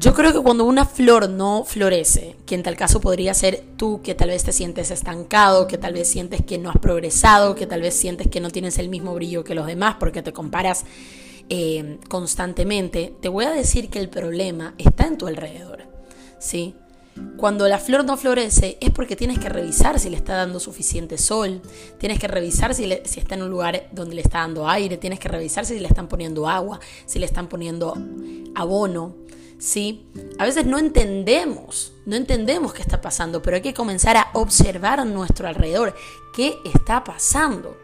Yo creo que cuando una flor no florece, que en tal caso podría ser tú que tal vez te sientes estancado, que tal vez sientes que no has progresado, que tal vez sientes que no tienes el mismo brillo que los demás porque te comparas eh, constantemente, te voy a decir que el problema está en tu alrededor. ¿sí? Cuando la flor no florece es porque tienes que revisar si le está dando suficiente sol, tienes que revisar si, si, está en un lugar donde le está dando aire, tienes que revisar si le están poniendo agua, si le están poniendo abono. ¿sí? A veces no entendemos, no entendemos qué está pasando, pero hay que comenzar a observar a nuestro alrededor qué está pasando.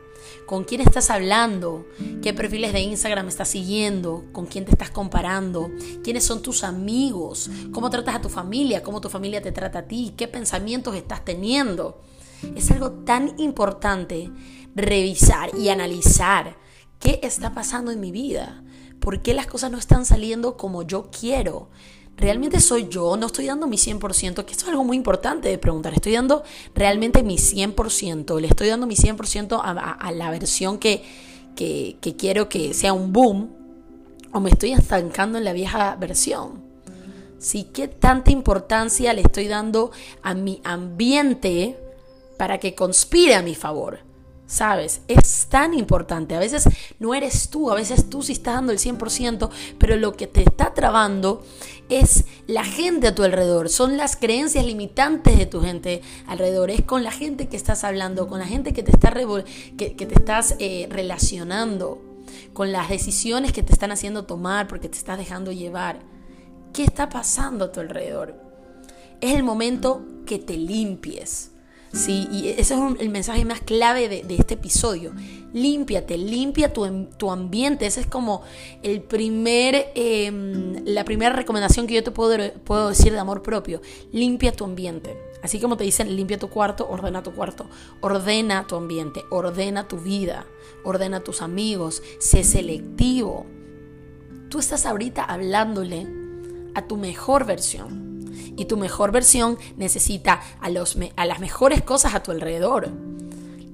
¿Con quién estás hablando? ¿Qué perfiles de Instagram estás siguiendo? ¿Con quién te estás comparando? ¿Quiénes son tus amigos? ¿Cómo tratas a tu familia? ¿Cómo tu familia te trata a ti? ¿Qué pensamientos estás teniendo? Es algo tan importante revisar y analizar qué está pasando en mi vida. ¿Por qué las cosas no están saliendo como yo quiero? ¿Realmente soy yo? ¿No estoy dando mi 100%? Que esto es algo muy importante de preguntar. ¿Estoy dando realmente mi 100%? ¿Le estoy dando mi 100% a, a, la versión que, que, que quiero que sea un boom? ¿O me estoy estancando en la vieja versión? ¿Sí? ¿Qué tanta importancia le estoy dando a mi ambiente para que conspire a mi favor? ¿Sabes? Es tan importante. A veces no eres tú, a veces tú sí estás dando el 100%, pero lo que te está trabando es la gente a tu alrededor, son las creencias limitantes de tu gente alrededor, es con la gente que estás hablando, con la gente que te, está que, te estás eh, relacionando, con las decisiones que te están haciendo tomar porque te estás dejando llevar. ¿Qué está pasando a tu alrededor? Es el momento que te limpies Sí, y ese es el mensaje más clave de, este episodio. Límpiate, limpia tu, tu, ambiente. Esa es como el primer, em, la primera recomendación que yo te puedo, puedo decir de amor propio. Limpia tu ambiente. Así como te dicen, limpia tu cuarto, ordena tu cuarto. Ordena tu ambiente, ordena tu vida, ordena tus amigos, sé selectivo. Tú estás ahorita hablándole a tu mejor versión y tu mejor versión necesita a, los, a las mejores cosas a tu alrededor.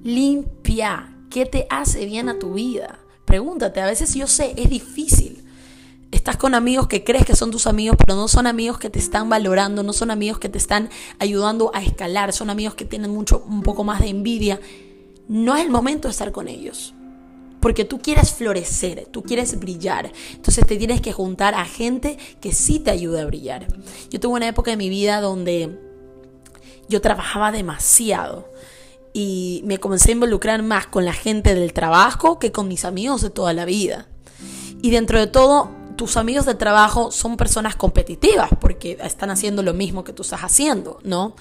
Limpia. ¿Qué te hace bien a tu vida? Pregúntate, a veces yo sé, es difícil. Estás con amigos que crees que son tus amigos, pero no son amigos que te están valorando, no son amigos que te están ayudando a escalar, son amigos que tienen mucho, un poco más de envidia. No es el momento de estar con ellos porque tú quieres florecer, tú quieres brillar. Entonces te tienes que juntar a gente que sí te ayude a brillar. Yo tuve una época en mi vida donde yo trabajaba demasiado y me comencé a involucrar más con la gente del trabajo que con mis amigos de toda la vida. Y dentro de todo, tus amigos de trabajo son personas competitivas porque están haciendo lo mismo que tú estás haciendo, ¿no?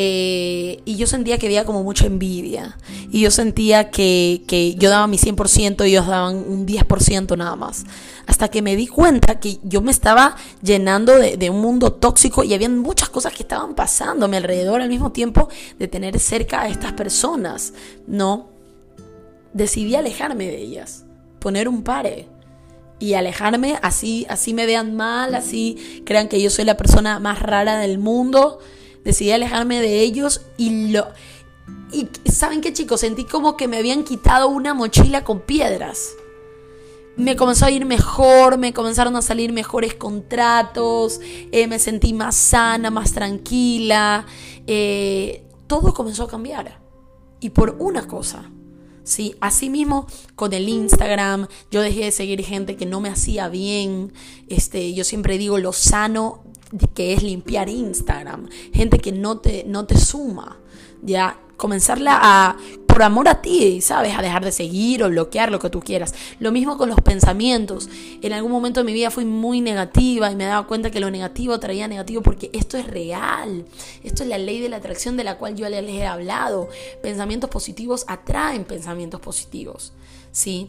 Eh, y yo sentía que había como mucha envidia. Y yo sentía que, yo daba mi 100% y ellos daban un 10% nada más. Hasta que me di cuenta que yo me estaba llenando de, un mundo tóxico y había muchas cosas que estaban pasando a mi alrededor al mismo tiempo de tener cerca a estas personas. No. Decidí alejarme de ellas. Poner un pare y alejarme, así, así me vean mal, así crean que yo soy la persona más rara del mundo decidí alejarme de ellos y lo... Y saben qué chicos, sentí como que me habían quitado una mochila con piedras. Me comenzó a ir mejor, me comenzaron a salir mejores contratos, eh, me sentí más sana, más tranquila. Eh, todo comenzó a cambiar. Y por una cosa, ¿sí? Asimismo, con el Instagram, yo dejé de seguir gente que no me hacía bien. Este, yo siempre digo, lo sano que es limpiar Instagram, gente que no te, no te suma, ya comenzarla a, por amor a ti, ¿sabes? A dejar de seguir o bloquear lo que tú quieras. Lo mismo con los pensamientos. En algún momento de mi vida fui muy negativa y me daba cuenta que lo negativo traía negativo porque esto es real. Esto es la ley de la atracción de la cual yo les he hablado. Pensamientos positivos atraen pensamientos positivos. Si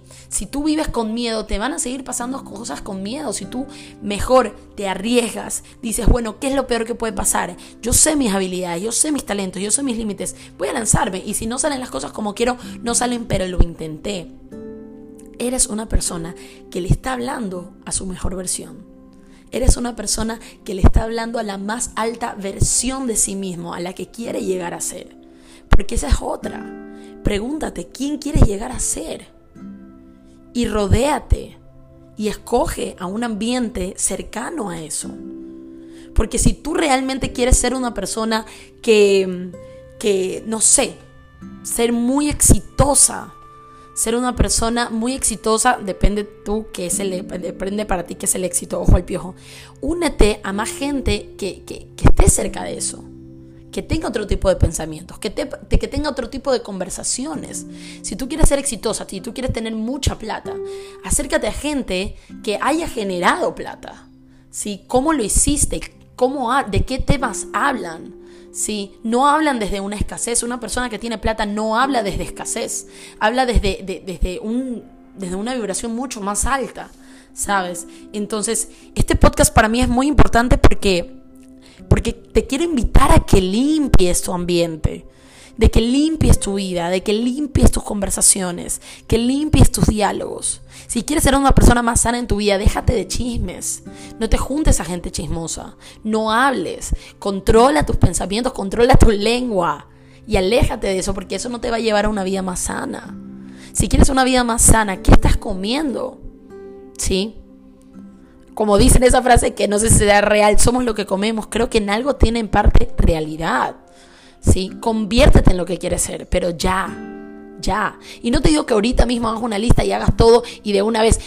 tú vives con miedo, te van a seguir pasando cosas con miedo. Si tú mejor te arriesgas, dices, bueno, ¿qué es lo peor que puede pasar? Yo sé mis habilidades, yo sé mis talentos, yo sé mis límites, voy a lanzarme. Y si no salen las cosas como quiero, no salen, pero lo intenté. Eres una persona que le está hablando a su mejor versión. Eres una persona que le está hablando a la más alta versión de sí mismo, a la que quiere llegar a ser. Porque esa es otra. Pregúntate, ¿quién quieres llegar a ser? Y rodéate y escoge a un ambiente cercano a eso. Porque si tú realmente quieres ser una persona que, que no sé, ser muy exitosa, ser una persona muy exitosa, depende tú que es el, depende para ti que es el éxito, ojo al piojo. Únete a más gente que, que, esté cerca de eso, que tenga otro tipo de pensamientos, que, te, que tenga otro tipo de conversaciones. Si tú quieres ser exitosa, si tú quieres tener mucha plata, acércate a gente que haya generado plata. ¿sí? ¿Cómo lo hiciste? ¿Cómo, ¿De qué temas hablan? ¿sí? No hablan desde una escasez. Una persona que tiene plata no habla desde escasez. Habla desde, desde, un, desde una vibración mucho más alta, ¿sabes? Entonces, este podcast para mí es muy importante porque, porque te quiero invitar a que limpies tu ambiente de que limpies tu vida, de que limpies tus conversaciones, que limpies tus diálogos. Si quieres ser una persona más sana en tu vida, déjate de chismes. No te juntes a gente chismosa. No hables. Controla tus pensamientos, controla tu lengua. Y aléjate de eso porque eso no te va a llevar a una vida más sana. Si quieres una vida más sana, ¿qué estás comiendo? ¿Sí? Como dicen esa frase que no sé si sea real, somos lo que comemos, creo que en algo tiene en parte realidad. ¿sí? Conviértete en lo que quieres ser, pero ya, ya. Y no te digo que ahorita mismo hagas una lista y hagas todo y de una vez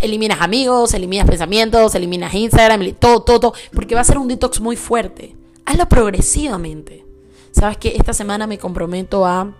eliminas amigos, eliminas pensamientos, eliminas Instagram, todo, todo, todo, porque va a ser un detox muy fuerte. Hazlo progresivamente. Sabes que esta semana me comprometo a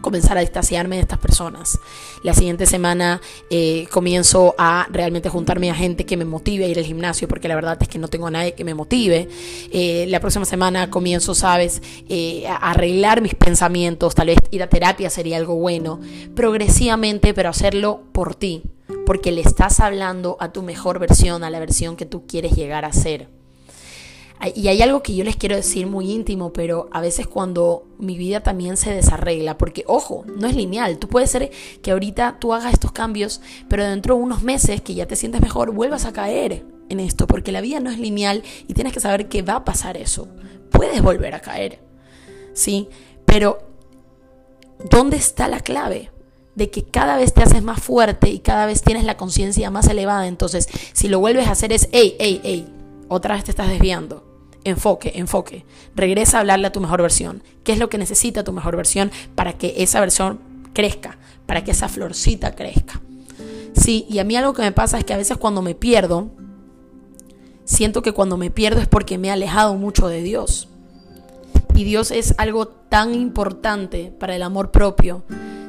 comenzar a distanciarme de estas personas. La siguiente semana eh, comienzo a realmente juntarme a gente que me motive a ir al gimnasio, porque la verdad es que no tengo a nadie que me motive. Eh, la próxima semana comienzo, sabes, eh, a arreglar mis pensamientos, tal vez ir a terapia sería algo bueno, progresivamente, pero hacerlo por ti, porque le estás hablando a tu mejor versión, a la versión que tú quieres llegar a ser. Y hay algo que yo les quiero decir muy íntimo, pero a veces cuando mi vida también se desarregla, porque ojo, no es lineal, tú puedes ser que ahorita tú hagas estos cambios, pero dentro de unos meses que ya te sientes mejor, vuelvas a caer en esto, porque la vida no es lineal y tienes que saber que va a pasar eso. Puedes volver a caer, ¿sí? Pero, ¿dónde está la clave? de que cada vez te haces más fuerte y cada vez tienes la conciencia más elevada. Entonces, si lo vuelves a hacer es, hey, hey, hey, otra vez te estás desviando enfoque, enfoque. Regresa a hablarle a tu mejor versión. ¿Qué es lo que necesita tu mejor versión para que esa versión crezca? Para que esa florcita crezca. Sí, y a mí algo que me pasa es que a veces cuando me pierdo, siento que cuando me pierdo es porque me he alejado mucho de Dios. Y Dios es algo tan importante para el amor propio.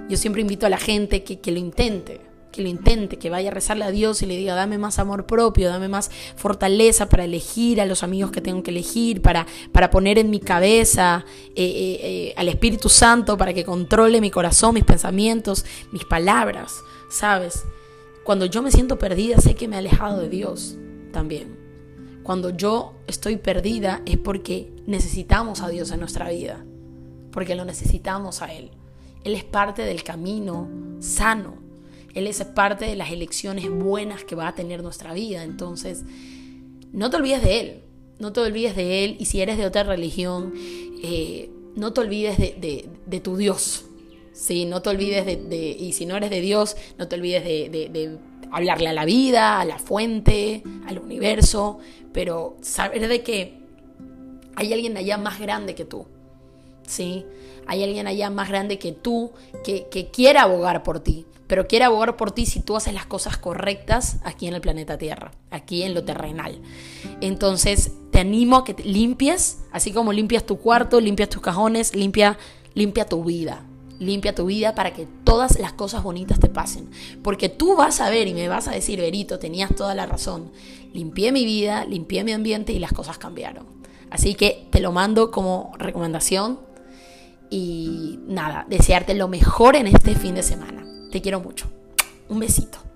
Yo siempre invito a la gente que, que lo intente que lo intente, que vaya a rezarle a Dios y le diga, dame más amor propio, dame más fortaleza para elegir a los amigos que tengo que elegir, para, para poner en mi cabeza eh, eh, eh, al Espíritu Santo para que controle mi corazón, mis pensamientos, mis palabras, ¿sabes? Cuando yo me siento perdida, sé que me he alejado de Dios también. Cuando yo estoy perdida es porque necesitamos a Dios en nuestra vida, porque lo necesitamos a Él. Él es parte del camino sano él es parte de las elecciones buenas que va a tener nuestra vida. Entonces, no te olvides de Él. No te olvides de Él. Y si eres de otra religión, eh, no te olvides de, tu Dios. Sí, no te olvides de, y si no eres de Dios, no te olvides de, hablarle a la vida, a la fuente, al universo, pero saber de que hay alguien allá más grande que tú. ¿sí? Hay alguien allá más grande que tú que, que quiere abogar por ti, pero quiere abogar por ti si tú haces las cosas correctas aquí en el planeta Tierra, aquí en lo terrenal. Entonces, te animo a que limpies, así como limpias tu cuarto, limpias tus cajones, limpia, limpia tu vida. Limpia tu vida para que todas las cosas bonitas te pasen. Porque tú vas a ver y me vas a decir, Verito, tenías toda la razón. Limpié mi vida, limpié mi ambiente y las cosas cambiaron. Así que te lo mando como recomendación y nada, desearte lo mejor en este fin de semana. Te quiero mucho. Un besito.